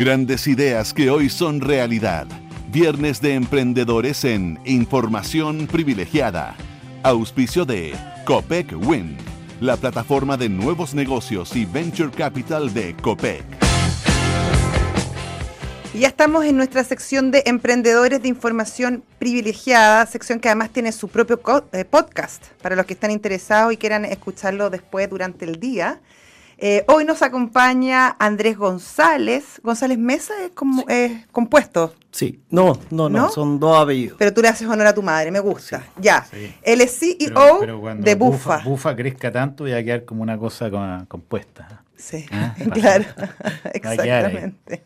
Grandes ideas que hoy son realidad. Viernes de Emprendedores en Información Privilegiada. Auspicio de Copec Win, la plataforma de nuevos negocios y venture capital de Copec. Ya estamos en nuestra sección de Emprendedores de Información Privilegiada, sección que además tiene su propio eh, podcast para los que están interesados y quieran escucharlo después durante el día. Eh, hoy nos acompaña Andrés González. González Mesa es, como, compuesto. Sí, no, no, no, son dos apellidos. Pero tú le haces honor a tu madre, me gusta. ya. Él es CEO de Bufa. Bufa. crezca tanto y va a quedar como una cosa compuesta. Sí, ¿Ah? claro. Exactamente.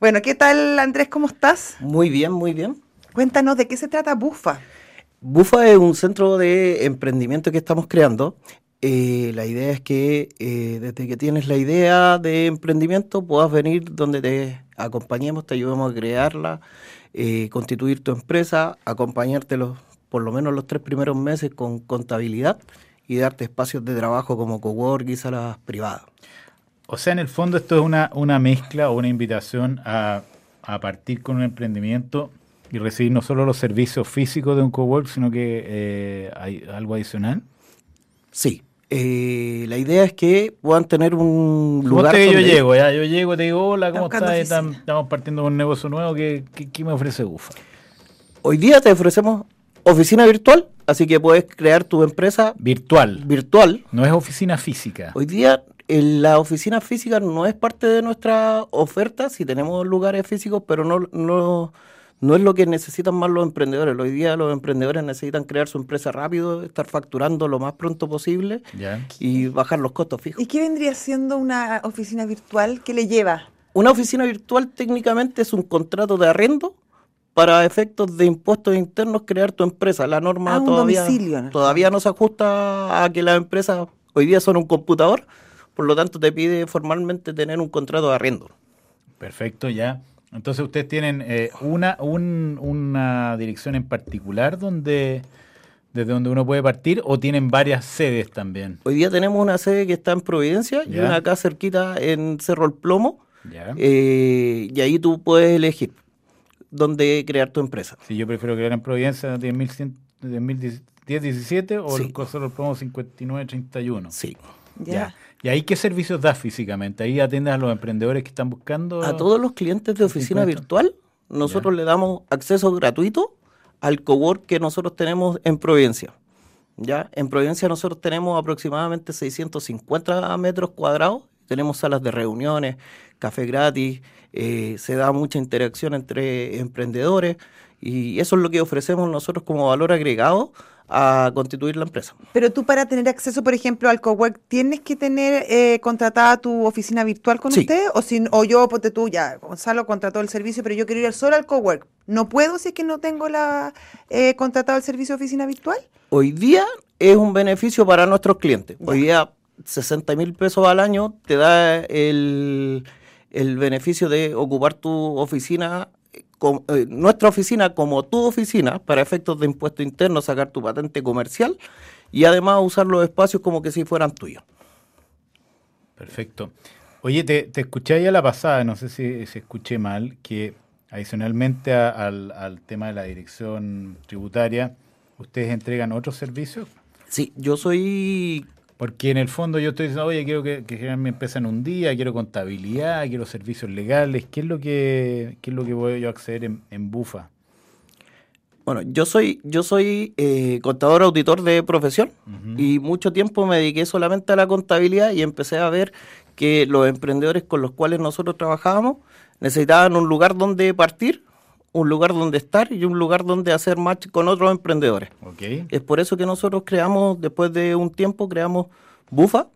Bueno, ¿qué tal Andrés? ¿Cómo estás? Muy bien, muy bien. Cuéntanos de qué se trata Bufa. Bufa es un centro de emprendimiento que estamos creando eh, la idea es que eh, desde que tienes la idea de emprendimiento puedas venir donde te acompañemos, te ayudemos a crearla, eh, constituir tu empresa, acompañarte los, por lo menos los tres primeros meses con contabilidad y darte espacios de trabajo como cowork y salas privadas. O sea, en el fondo esto es una, una mezcla o una invitación a, a partir con un emprendimiento y recibir no solo los servicios físicos de un cowork, sino que hay algo adicional. Sí, eh, la idea es que puedan tener un lugar. donde... yo llego, ya, yo llego, te digo, hola, ¿cómo estás? Estamos partiendo con un negocio nuevo, ¿qué, qué, me ofrece UFA? Hoy día te ofrecemos oficina virtual, así que puedes crear tu empresa virtual. Virtual. No es oficina física. Hoy día la oficina física no es parte de nuestra oferta, si tenemos lugares físicos, pero no, no no es lo que necesitan más los emprendedores. Hoy día los emprendedores necesitan crear su empresa rápido, estar facturando lo más pronto posible y bajar los costos fijos. ¿Y qué vendría siendo una oficina virtual? ¿Qué le lleva? Una oficina virtual técnicamente es un contrato de arrendo para efectos de impuestos internos crear tu empresa. La norma ah, todavía, todavía no se ajusta a que las empresas hoy día son un computador, por lo tanto te pide formalmente tener un contrato de arrendo. Perfecto, ya. Entonces ustedes tienen eh, una, una dirección en particular donde desde donde uno puede partir o tienen varias sedes también. Hoy día tenemos una sede que está en Providencia y una acá cerquita en Cerro El Plomo. Eh, y ahí tú puedes elegir dónde crear tu empresa. Si yo prefiero crear en Providencia 10-17 o el Cerro El Plomo 5931. Sí. Ya. ¿Y ahí qué servicios das físicamente? ¿Ahí atiendes a los emprendedores que están buscando? A todos los clientes de oficina virtual, nosotros le damos acceso gratuito al cowork que nosotros tenemos en Providencia. ¿ya? En Providencia nosotros tenemos aproximadamente 650 metros cuadrados, tenemos salas de reuniones, café gratis, eh, se da mucha interacción entre emprendedores y eso es lo que ofrecemos nosotros como valor agregado a constituir la empresa. Pero tú para tener acceso, por ejemplo, al cowork, ¿tienes que tener eh, contratada tu oficina virtual con usted? O, si, o yo, ponte tú, ya, Gonzalo contrató el servicio, pero yo quiero ir solo al cowork. ¿No puedo si es que no tengo la eh, contratado el servicio de oficina virtual? Hoy día es un beneficio para nuestros clientes. Hoy día 60 mil pesos al año te da el, el beneficio de ocupar tu oficina eh, nuestra oficina como tu oficina para efectos de impuesto interno, sacar tu patente comercial y además usar los espacios como que si fueran tuyos. Perfecto. Oye, te, escuché ahí a la pasada, no sé si, se escuché mal, que adicionalmente al, al tema de la dirección tributaria, ¿ustedes entregan otros servicios? Sí, yo soy porque en el fondo yo estoy diciendo, oye, quiero que, que mi empresa en un día, quiero contabilidad, quiero servicios legales. ¿Qué es lo que, qué es lo que voy yo a acceder en, Bufa? Bueno, yo soy, yo soy eh, contador auditor de profesión y mucho tiempo me dediqué solamente a la contabilidad y empecé a ver que los emprendedores con los cuales nosotros trabajábamos necesitaban un lugar donde partir un lugar donde estar y un lugar donde hacer match con otros emprendedores. Es por eso que nosotros creamos, después de un tiempo, creamos Bufa,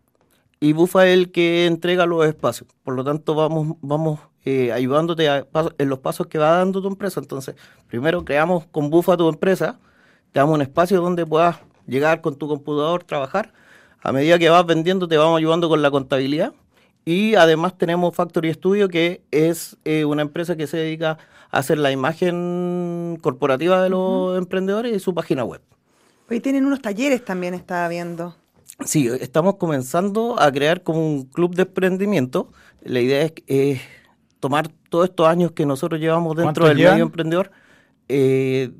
y Bufa es el que entrega los espacios. Por lo tanto, vamos, vamos eh, ayudándote en los pasos que va dando tu empresa. Entonces, primero creamos con Bufa tu empresa, te damos un espacio donde puedas llegar con tu computador, trabajar. A medida que vas vendiendo, te vamos ayudando con la contabilidad. Y además tenemos Factory Studio, que es eh, una empresa que se dedica hacer la imagen corporativa de los emprendedores y su página web. Hoy tienen unos talleres también, estaba viendo. Sí, estamos comenzando a crear como un club de emprendimiento. La idea es, tomar todos estos años que nosotros llevamos dentro ¿Cuántos del llevan? medio emprendedor, eh,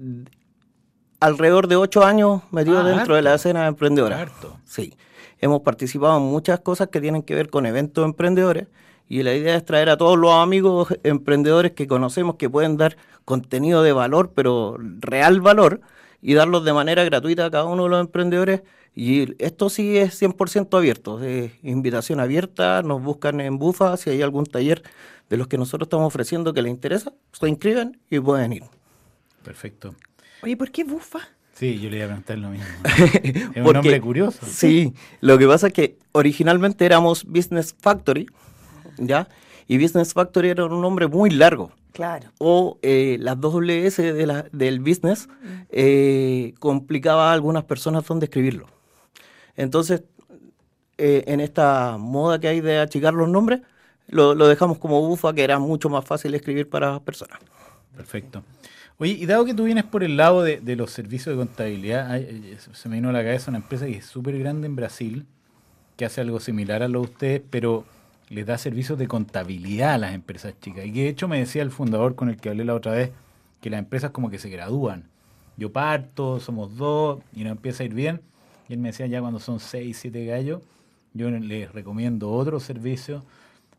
alrededor de ocho años metido Ah, dentro de la escena emprendedora. Harto. Sí, hemos participado en muchas cosas que tienen que ver con eventos emprendedores y la idea es traer a todos los amigos emprendedores que conocemos que pueden dar contenido de valor, pero real valor, y darlos de manera gratuita a cada uno de los emprendedores. Y esto sí es 100% abierto, es invitación abierta, nos buscan en Bufa si hay algún taller de los que nosotros estamos ofreciendo que les interesa, se inscriben y pueden ir. Perfecto. Oye, ¿por qué bufa? Sí, yo le iba a preguntar lo mismo. es un Porque- nombre curioso. Sí, lo que pasa es que originalmente éramos Business Factory, ¿ya? Y Business Factory era un nombre muy largo. Claro. O eh, las dos WS de la- del business eh, complicaba a algunas personas dónde escribirlo. Entonces, eh, en esta moda que hay de achicar los nombres, lo, lo dejamos como bufa, que era mucho más fácil escribir para personas. Perfecto. Oye, y dado que tú vienes por el lado de, los servicios de contabilidad, hay- eh, se me vino a la cabeza una empresa que es súper grande en Brasil, que hace algo similar a lo de ustedes, pero les da servicios de contabilidad a las empresas chicas. Y que de hecho me decía el fundador con el que hablé la otra vez, que las empresas como que se gradúan. Yo parto, somos dos, y nos empieza a ir bien. Y él me decía ya cuando son seis, siete gallos, yo les recomiendo otro servicio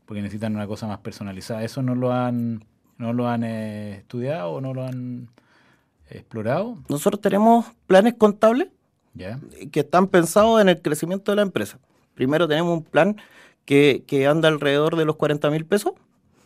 porque necesitan una cosa más personalizada. ¿Eso no lo han, no lo han eh, estudiado o no lo han explorado? Nosotros tenemos planes contables ¿Ya? que están pensados en el crecimiento de la empresa. Primero tenemos un plan que, que anda alrededor de los 40 mil pesos,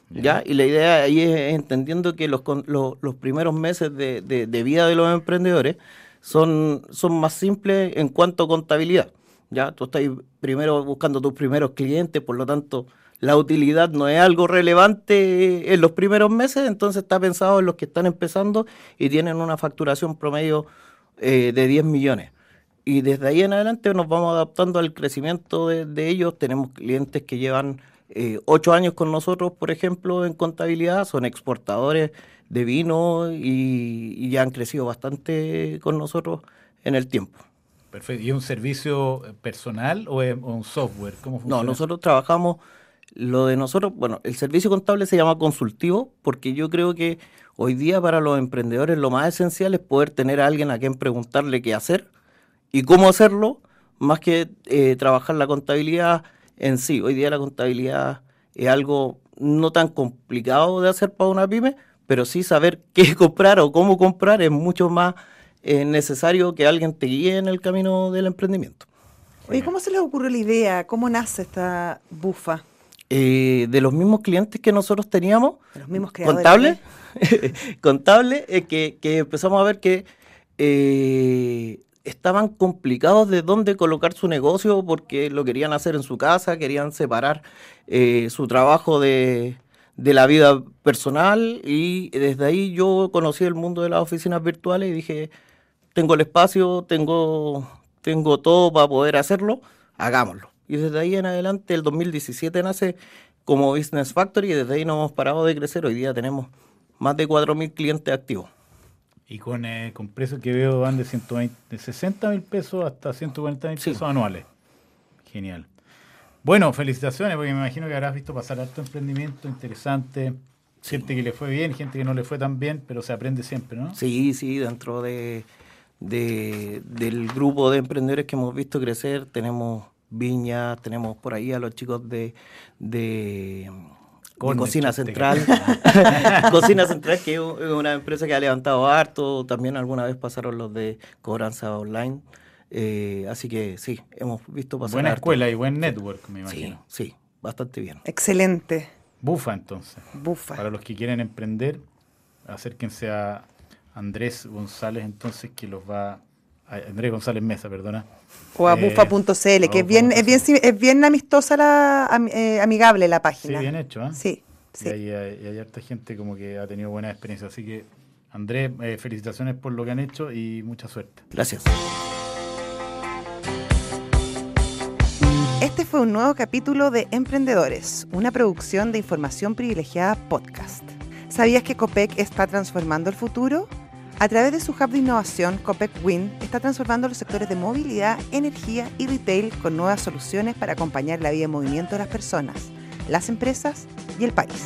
¿ya? Y la idea ahí es entendiendo que los, con- lo- los primeros meses de, de- de vida de los emprendedores son, son más simples en cuanto a contabilidad, ¿ya? Tú estás primero buscando tus primeros clientes, por lo tanto, la utilidad no es algo relevante en los primeros meses, entonces está pensado en los que están empezando y tienen una facturación promedio eh, de 10 millones. Y desde ahí en adelante nos vamos adaptando al crecimiento de, de ellos. Tenemos clientes que llevan eh, ocho años con nosotros, por ejemplo, en contabilidad, son exportadores de vino y, y ya han crecido bastante con nosotros en el tiempo. Perfecto. ¿Y un servicio eh, personal o es o un software? ¿Cómo funciona? No, nosotros trabajamos, lo de nosotros, bueno, el servicio contable se llama consultivo porque yo creo que hoy día para los emprendedores lo más esencial es poder tener a alguien a quien preguntarle qué hacer y cómo hacerlo, más que eh, trabajar la contabilidad en sí. Hoy día la contabilidad es algo no tan complicado de hacer para una pyme, pero sí saber qué comprar o cómo comprar es mucho más eh, necesario que alguien te guíe en el camino del emprendimiento. Oye, ¿cómo se les ocurrió la idea? ¿Cómo nace esta bufa? Eh, de los mismos clientes que nosotros teníamos, De los mismos creadores. contable, contable, eh, que, que empezamos a ver que eh, estaban complicados de dónde colocar su negocio porque lo querían hacer en su casa, querían separar eh, su trabajo de, de la vida personal y desde ahí yo conocí el mundo de las oficinas virtuales y dije, tengo el espacio, tengo, tengo todo para poder hacerlo, hagámoslo. Y desde ahí en adelante, el 2017 nace como Business Factory y desde ahí no hemos parado de crecer. Hoy día tenemos más de 4.000 clientes activos. Y con, eh, con precios que veo van de, 120, de 60 mil pesos hasta 140 mil Sí. pesos anuales. Genial. Bueno, felicitaciones, porque me imagino que habrás visto pasar harto emprendimiento interesante. Gente que le fue bien, gente que no le fue tan bien, pero se aprende siempre, ¿no? Sí, sí, dentro de, de- del grupo de emprendedores que hemos visto crecer, tenemos Viña, tenemos por ahí a los chicos de, de, Cocina Central. Cocina Central, que es una empresa que ha levantado harto, también alguna vez pasaron los de cobranza online. Eh, así que sí, hemos visto pasar Buena harto. escuela y buen network, me Sí, imagino. sí, bastante bien. Excelente. Bufa, entonces. Bufa. Para los que quieren emprender, acérquense a Andrés González, entonces, que los va... Andrés González Mesa, perdona. O a Eh, bufa.cl, que es bien, es bien, es bien amistosa, la, am- eh, amigable la Sí, página. bien hecho, ¿eh? Sí, Y sí. hay, hay- hay harta gente como que ha tenido buena experiencia. Así que, Andrés, eh, felicitaciones por lo que han hecho y mucha suerte. Gracias. Este fue un nuevo capítulo de Emprendedores, una producción de Información Privilegiada Podcast. ¿Sabías que COPEC está transformando el futuro? A través de su hub de innovación, COPEC Win está transformando los sectores de movilidad, energía y retail con nuevas soluciones para acompañar la vida en movimiento de las personas, las empresas y el país.